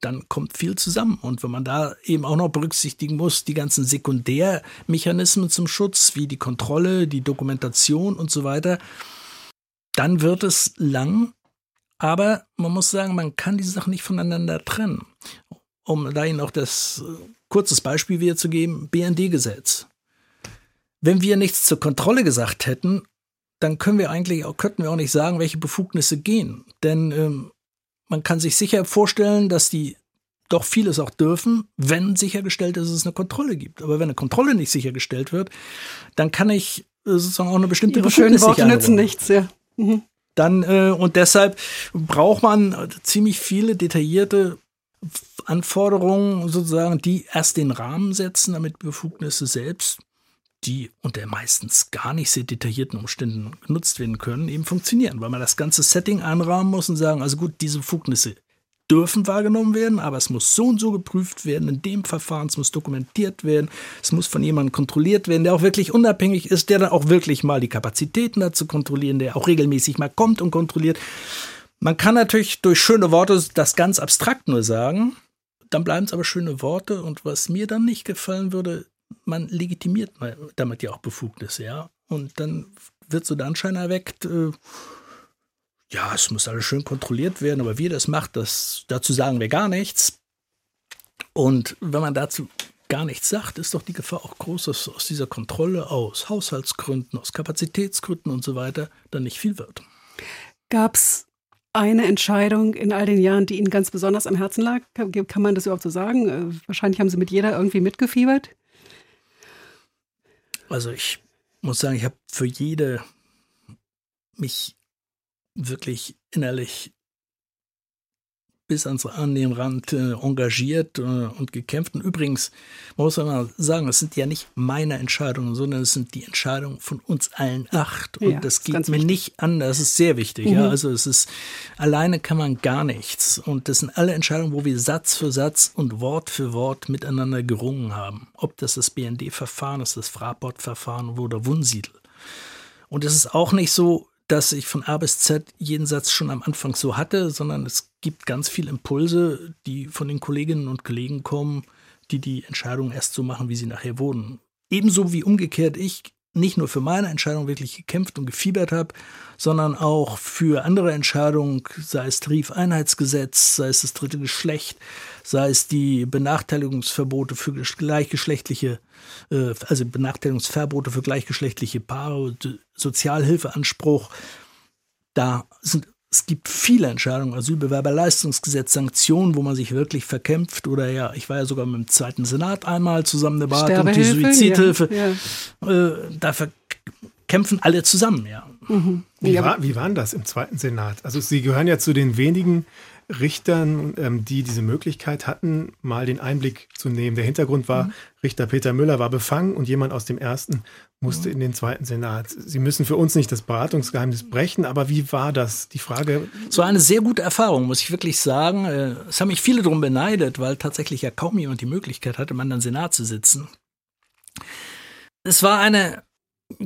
Speaker 1: dann kommt viel zusammen. Und wenn man da eben auch noch berücksichtigen muss, die ganzen Sekundärmechanismen zum Schutz, wie die Kontrolle, die Dokumentation und so weiter, dann wird es lang. Aber man muss sagen, man kann diese Sachen nicht voneinander trennen um da Ihnen auch das äh, kurzes Beispiel wiederzugeben, BND-Gesetz. Wenn wir nichts zur Kontrolle gesagt hätten, dann können wir eigentlich auch, könnten wir auch nicht sagen, welche Befugnisse gehen. Denn ähm, man kann sich sicher vorstellen, dass die doch vieles auch dürfen, wenn sichergestellt ist, dass es eine Kontrolle gibt. Aber wenn eine Kontrolle nicht sichergestellt wird, dann kann ich äh, sozusagen auch eine bestimmte
Speaker 2: Ihre schönen Worte nützen nichts, ja. Mhm.
Speaker 1: Dann, äh, und deshalb braucht man ziemlich viele detaillierte Anforderungen sozusagen, die erst den Rahmen setzen, damit Befugnisse selbst, die unter meistens gar nicht sehr detaillierten Umständen genutzt werden können, eben funktionieren, weil man das ganze Setting einrahmen muss und sagen, also gut, diese Befugnisse dürfen wahrgenommen werden, aber es muss so und so geprüft werden in dem Verfahren, es muss dokumentiert werden, es muss von jemandem kontrolliert werden, der auch wirklich unabhängig ist, der dann auch wirklich mal die Kapazitäten dazu kontrollieren, der auch regelmäßig mal kommt und kontrolliert. Man kann natürlich durch schöne Worte das ganz abstrakt nur sagen, dann bleiben es aber schöne Worte und was mir dann nicht gefallen würde, man legitimiert damit ja auch Befugnisse, ja. Und dann wird so der Anschein erweckt, äh, ja, es muss alles schön kontrolliert werden, aber wie das macht, das, dazu sagen wir gar nichts. Und wenn man dazu gar nichts sagt, ist doch die Gefahr auch groß, dass aus dieser Kontrolle aus Haushaltsgründen, aus Kapazitätsgründen und so weiter dann nicht viel wird.
Speaker 2: Gab es eine Entscheidung in all den Jahren, die Ihnen ganz besonders am Herzen lag? Kann man das überhaupt so sagen? Äh, wahrscheinlich haben Sie mit jeder irgendwie mitgefiebert.
Speaker 1: Also ich muss sagen, ich habe für jede mich wirklich innerlich bis ans an den Rand äh, engagiert äh, und gekämpft. Und übrigens, man muss mal sagen, es sind ja nicht meine Entscheidungen, sondern es sind die Entscheidungen von uns allen acht. Und ja, das geht mir wichtig. nicht an. Das ist sehr wichtig. Mhm. Ja, also es ist, alleine kann man gar nichts. Und das sind alle Entscheidungen, wo wir Satz für Satz und Wort für Wort miteinander gerungen haben. Ob das das BND-Verfahren ist, das Fraport-Verfahren oder Wunsiedel. Und es ist auch nicht so, dass ich von A bis Z jeden Satz schon am Anfang so hatte, sondern es gibt ganz viele Impulse, die von den Kolleginnen und Kollegen kommen, die die Entscheidungen erst so machen, wie sie nachher wurden. Ebenso wie umgekehrt ich nicht nur für meine Entscheidung wirklich gekämpft und gefiebert habe, sondern auch für andere Entscheidungen, sei es Tarifeinheitsgesetz, sei es das dritte Geschlecht, sei es die Benachteiligungsverbote für gleichgeschlechtliche, äh, also Benachteiligungsverbote für gleichgeschlechtliche Paare, Sozialhilfeanspruch. Da sind es gibt viele Entscheidungen, Asylbewerberleistungsgesetz, Sanktionen, wo man sich wirklich verkämpft. Oder ja, ich war ja sogar mit dem zweiten Senat einmal zusammen eine Beratung, die Suizidhilfe. Ja, ja. Äh, da kämpfen alle zusammen, ja.
Speaker 3: Mhm. Wie, war, wie waren das im zweiten Senat? Also Sie gehören ja zu den wenigen Richtern, ähm, die diese Möglichkeit hatten, mal den Einblick zu nehmen. Der Hintergrund war, mhm. Richter Peter Müller war befangen und jemand aus dem ersten musste mhm. in den zweiten Senat. Sie müssen für uns nicht das Beratungsgeheimnis brechen, aber wie war das? Die Frage.
Speaker 1: So eine sehr gute Erfahrung, muss ich wirklich sagen. Äh, es haben mich viele darum beneidet, weil tatsächlich ja kaum jemand die Möglichkeit hatte, im Senat zu sitzen. Es war eine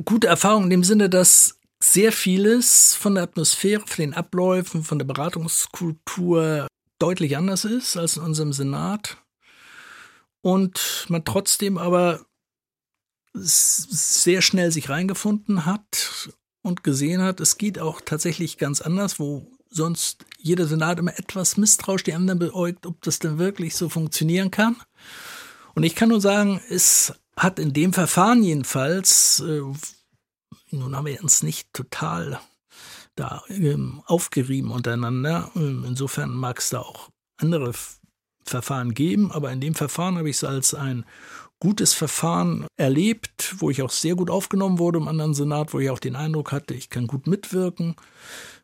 Speaker 1: gute Erfahrung in dem Sinne, dass sehr vieles von der Atmosphäre, von den Abläufen, von der Beratungskultur deutlich anders ist als in unserem Senat. Und man trotzdem aber sehr schnell sich reingefunden hat und gesehen hat, es geht auch tatsächlich ganz anders, wo sonst jeder Senat immer etwas misstrauisch die anderen beäugt, ob das denn wirklich so funktionieren kann. Und ich kann nur sagen, es hat in dem Verfahren jedenfalls, äh, nun haben wir uns nicht total da ähm, aufgerieben untereinander. Ähm, insofern mag es da auch andere F Verfahren geben, aber in dem Verfahren habe ich es als ein gutes Verfahren erlebt, wo ich auch sehr gut aufgenommen wurde im anderen Senat, wo ich auch den Eindruck hatte, ich kann gut mitwirken.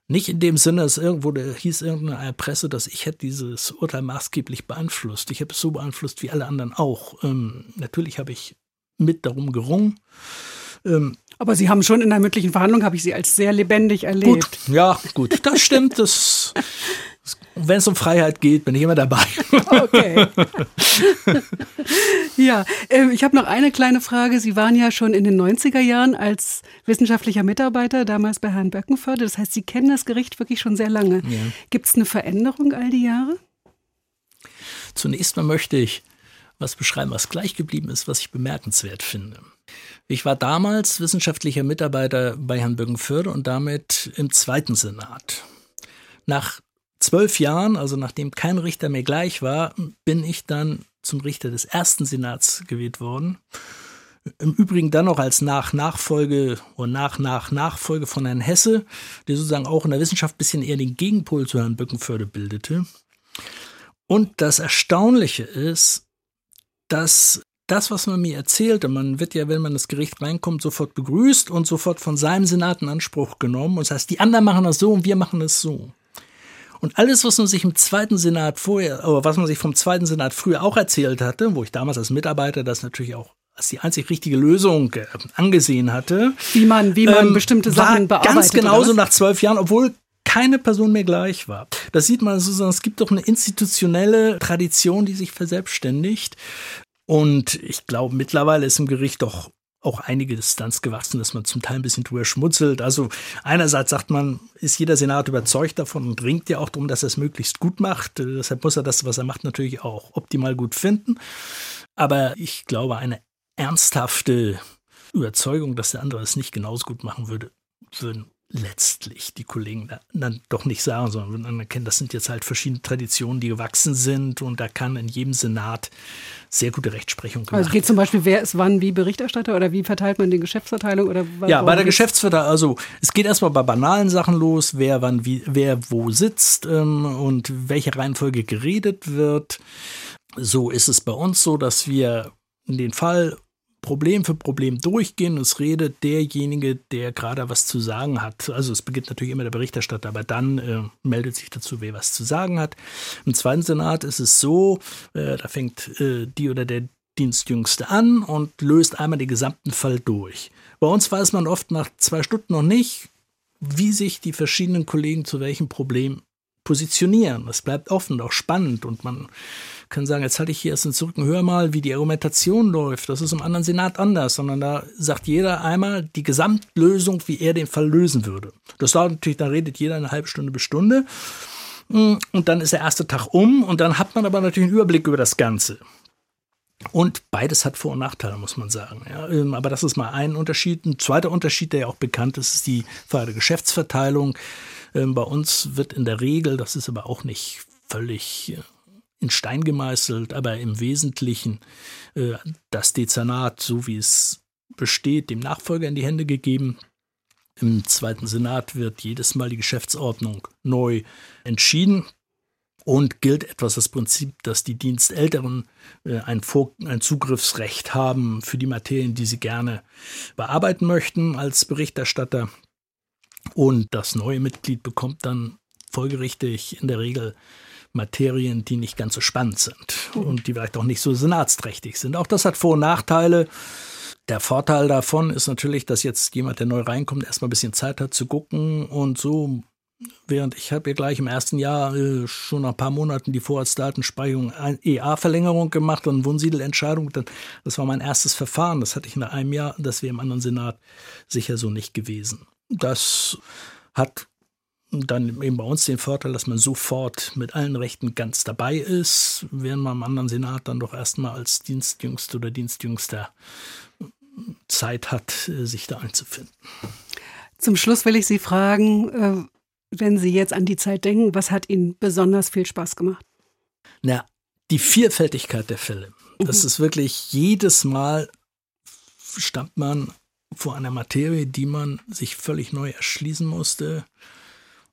Speaker 1: Nicht in dem Sinne, dass irgendwo da hieß irgendeine Presse, dass ich hätte dieses Urteil maßgeblich beeinflusst. Ich habe es so beeinflusst wie alle anderen auch. Ähm, natürlich habe ich mit darum gerungen.
Speaker 2: Ähm, aber Sie haben schon in der mündlichen Verhandlung, habe ich Sie als sehr lebendig erlebt.
Speaker 1: Gut, ja, gut, das stimmt. Das, wenn es um Freiheit geht, bin ich immer dabei. Okay.
Speaker 2: ja, äh, ich habe noch eine kleine Frage. Sie waren ja schon in den 90er Jahren als wissenschaftlicher Mitarbeiter, damals bei Herrn Böckenförde. Das heißt, Sie kennen das Gericht wirklich schon sehr lange. Ja. Gibt es eine Veränderung all die Jahre?
Speaker 1: Zunächst mal möchte ich was beschreiben, was gleich geblieben ist, was ich bemerkenswert finde. Ich war damals wissenschaftlicher Mitarbeiter bei Herrn Böckenförde und damit im zweiten Senat. Nach zwölf Jahren, also nachdem kein Richter mehr gleich war, bin ich dann zum Richter des ersten Senats gewählt worden. Im Übrigen dann noch als Nach-Nachfolge oder Nach-Nach-Nachfolge von Herrn Hesse, der sozusagen auch in der Wissenschaft ein bisschen eher den Gegenpol zu Herrn Böckenförde bildete. Und das Erstaunliche ist, dass das, was man mir erzählte, man wird ja, wenn man ins Gericht reinkommt, sofort begrüßt und sofort von seinem Senat in Anspruch genommen. Und das heißt, die anderen machen das so und wir machen es so. Und alles, was man sich im zweiten Senat vorher, oder was man sich vom zweiten Senat früher auch erzählt hatte, wo ich damals als Mitarbeiter das natürlich auch als die einzig richtige Lösung äh, angesehen hatte.
Speaker 2: Wie man, wie man ähm, bestimmte Sachen bearbeitet.
Speaker 1: Ganz genauso nach zwölf Jahren, obwohl keine Person mehr gleich war. Das sieht man sozusagen, es gibt doch eine institutionelle Tradition, die sich verselbstständigt. Und ich glaube, mittlerweile ist im Gericht doch auch einige Distanz gewachsen, dass man zum Teil ein bisschen drüber schmutzelt. Also einerseits sagt man, ist jeder Senat überzeugt davon und ringt ja auch darum, dass er es möglichst gut macht. Deshalb muss er das, was er macht, natürlich auch optimal gut finden. Aber ich glaube, eine ernsthafte Überzeugung, dass der andere es nicht genauso gut machen würde, würden letztlich die Kollegen dann doch nicht sagen, sondern anerkennen, das sind jetzt halt verschiedene Traditionen, die gewachsen sind und da kann in jedem Senat sehr gute Rechtsprechung
Speaker 2: gemacht Also geht zum Beispiel, wer ist wann wie Berichterstatter oder wie verteilt man die Geschäftsverteilung oder
Speaker 1: Ja, bei der Geschäftsverteilung, also es geht erstmal bei banalen Sachen los, wer wann wie, wer wo sitzt ähm, und welche Reihenfolge geredet wird. So ist es bei uns so, dass wir in den Fall Problem für Problem durchgehen. Es redet derjenige, der gerade was zu sagen hat. Also es beginnt natürlich immer der Berichterstatter, aber dann äh, meldet sich dazu, wer was zu sagen hat. Im zweiten Senat ist es so, äh, da fängt äh, die oder der Dienstjüngste an und löst einmal den gesamten Fall durch. Bei uns weiß man oft nach zwei Stunden noch nicht, wie sich die verschiedenen Kollegen zu welchem Problem positionieren. Es bleibt offen, auch spannend und man kann sagen, jetzt halte ich hier erst den Zurück und hör mal, wie die Argumentation läuft. Das ist im anderen Senat anders, sondern da sagt jeder einmal die Gesamtlösung, wie er den Fall lösen würde. Das dauert natürlich, da redet jeder eine halbe Stunde bis Stunde. Und dann ist der erste Tag um und dann hat man aber natürlich einen Überblick über das Ganze. Und beides hat Vor- und Nachteile, muss man sagen. Ja, ähm, aber das ist mal ein Unterschied. Ein zweiter Unterschied, der ja auch bekannt ist, ist die Frage der Geschäftsverteilung. Ähm, bei uns wird in der Regel, das ist aber auch nicht völlig äh, in Stein gemeißelt, aber im Wesentlichen äh, das Dezernat, so wie es besteht, dem Nachfolger in die Hände gegeben. Im zweiten Senat wird jedes Mal die Geschäftsordnung neu entschieden und gilt etwas das Prinzip, dass die Dienstälteren äh, ein, Vor ein Zugriffsrecht haben für die Materien, die sie gerne bearbeiten möchten als Berichterstatter. Und das neue Mitglied bekommt dann folgerichtig in der Regel Materien, die nicht ganz so spannend sind und die vielleicht auch nicht so senatsträchtig sind. Auch das hat Vor- und Nachteile. Der Vorteil davon ist natürlich, dass jetzt jemand, der neu reinkommt, erstmal ein bisschen Zeit hat zu gucken und so. Während ich habe ja gleich im ersten Jahr äh, schon nach ein paar Monaten die Vorratsdatenspeicherung EA-Verlängerung gemacht und Wohnsiedelentscheidung. Das war mein erstes Verfahren. Das hatte ich nach einem Jahr. Das wäre im anderen Senat sicher so nicht gewesen. Das hat dann eben bei uns den Vorteil, dass man sofort mit allen Rechten ganz dabei ist, während man im anderen Senat dann doch erstmal als Dienstjüngster oder Dienstjüngster Zeit hat, sich da einzufinden.
Speaker 2: Zum Schluss will ich Sie fragen, äh, wenn Sie jetzt an die Zeit denken, was hat Ihnen besonders viel Spaß gemacht?
Speaker 1: Na, die Vielfältigkeit der Fälle. Das mhm. ist wirklich jedes Mal stammt man vor einer Materie, die man sich völlig neu erschließen musste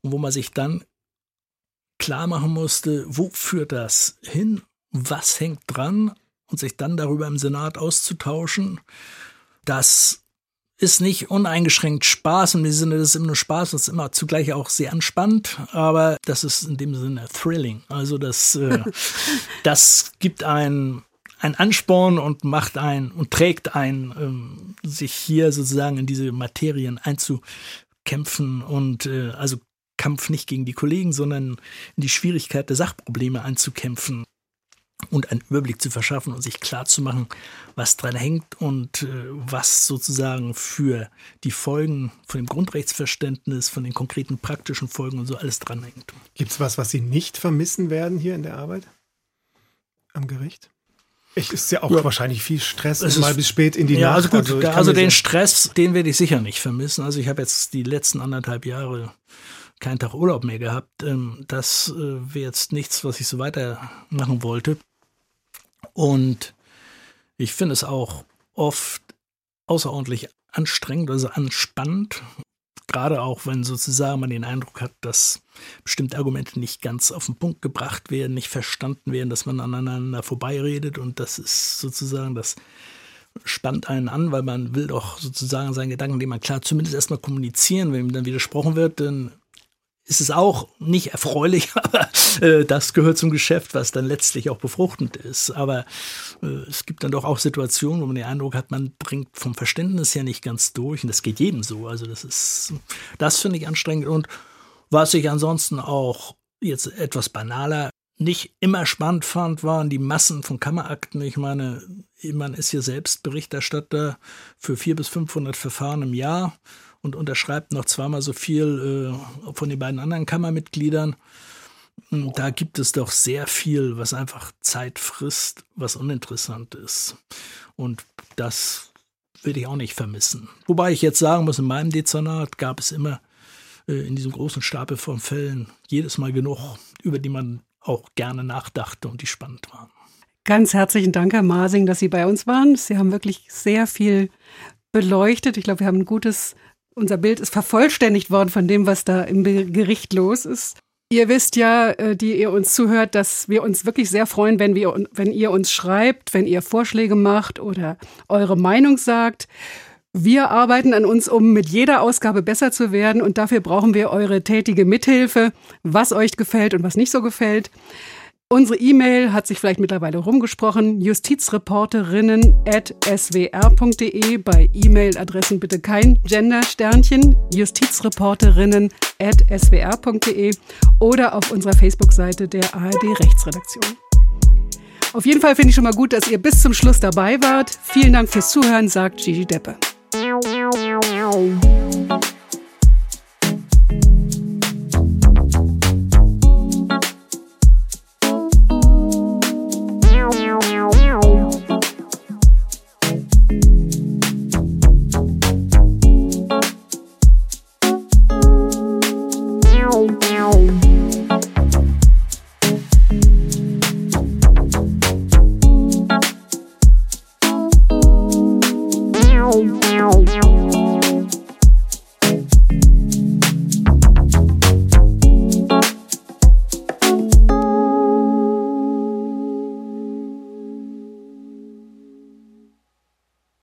Speaker 1: und wo man sich dann klar machen musste, wo führt das hin, was hängt dran und sich dann darüber im Senat auszutauschen, das ist nicht uneingeschränkt Spaß. Im Sinne, das ist immer nur Spaß, das ist immer zugleich auch sehr entspannt, aber das ist in dem Sinne thrilling. Also das, äh, das gibt ein ein Ansporn und macht ein und trägt ein, ähm, sich hier sozusagen in diese Materien einzukämpfen und äh, also Kampf nicht gegen die Kollegen, sondern in die Schwierigkeit der Sachprobleme einzukämpfen und einen Überblick zu verschaffen und sich klar zu machen, was dran hängt und äh, was sozusagen für die Folgen von dem Grundrechtsverständnis, von den konkreten praktischen Folgen und so alles dran hängt.
Speaker 3: Gibt es was, was Sie nicht vermissen werden hier in der Arbeit am Gericht? Es ist ja auch ja. wahrscheinlich viel Stress, es mal bis spät in die ja,
Speaker 1: Nacht. Also, gut, also, also den Stress, den werde ich sicher nicht vermissen. Also ich habe jetzt die letzten anderthalb Jahre keinen Tag Urlaub mehr gehabt. Ähm, das äh, wäre jetzt nichts, was ich so weitermachen wollte. Und ich finde es auch oft außerordentlich anstrengend, also anspannend. Gerade auch, wenn sozusagen man den Eindruck hat, dass bestimmte Argumente nicht ganz auf den Punkt gebracht werden, nicht verstanden werden, dass man aneinander vorbeiredet. Und das ist sozusagen das spannt einen an, weil man will doch sozusagen seinen Gedanken, den man klar zumindest erstmal kommunizieren, wenn ihm dann widersprochen wird, dann ist es auch nicht erfreulich, aber äh, das gehört zum Geschäft, was dann letztlich auch befruchtend ist. Aber äh, es gibt dann doch auch Situationen, wo man den Eindruck hat, man bringt vom Verständnis her nicht ganz durch. Und das geht jedem so. Also das ist, das finde ich anstrengend. Und was ich ansonsten auch jetzt etwas banaler nicht immer spannend fand, waren die Massen von Kammerakten. Ich meine, man ist hier selbst Berichterstatter für vier bis 500 Verfahren im Jahr und unterschreibt noch zweimal so viel äh, von den beiden anderen Kammermitgliedern. Hm, da gibt es doch sehr viel, was einfach Zeit frisst, was uninteressant ist. Und das würde ich auch nicht vermissen. Wobei ich jetzt sagen muss, in meinem Dezernat gab es immer äh, in diesem großen Stapel von Fällen jedes Mal genug, über die man auch gerne nachdachte und die spannend waren.
Speaker 2: Ganz herzlichen Dank, Herr Masing, dass Sie bei uns waren. Sie haben wirklich sehr viel beleuchtet. Ich glaube, wir haben ein gutes, unser Bild ist vervollständigt worden von dem, was da im Gericht los ist. Ihr wisst ja, äh, die ihr uns zuhört, dass wir uns wirklich sehr freuen, wenn, wir, wenn ihr uns schreibt, wenn ihr Vorschläge macht oder eure Meinung sagt. Wir arbeiten an uns, um mit jeder Ausgabe besser zu werden und dafür brauchen wir eure tätige Mithilfe, was euch gefällt und was nicht so gefällt. Unsere E-Mail hat sich vielleicht mittlerweile rumgesprochen. Justizreporterinnen at swr.de. Bei E-Mail-Adressen bitte kein Gender-Sternchen. Justizreporterinnen at swr.de oder auf unserer Facebook-Seite der ARD Rechtsredaktion. Auf jeden Fall finde ich schon mal gut, dass ihr bis zum Schluss dabei wart. Vielen Dank fürs Zuhören, sagt Gigi Deppe.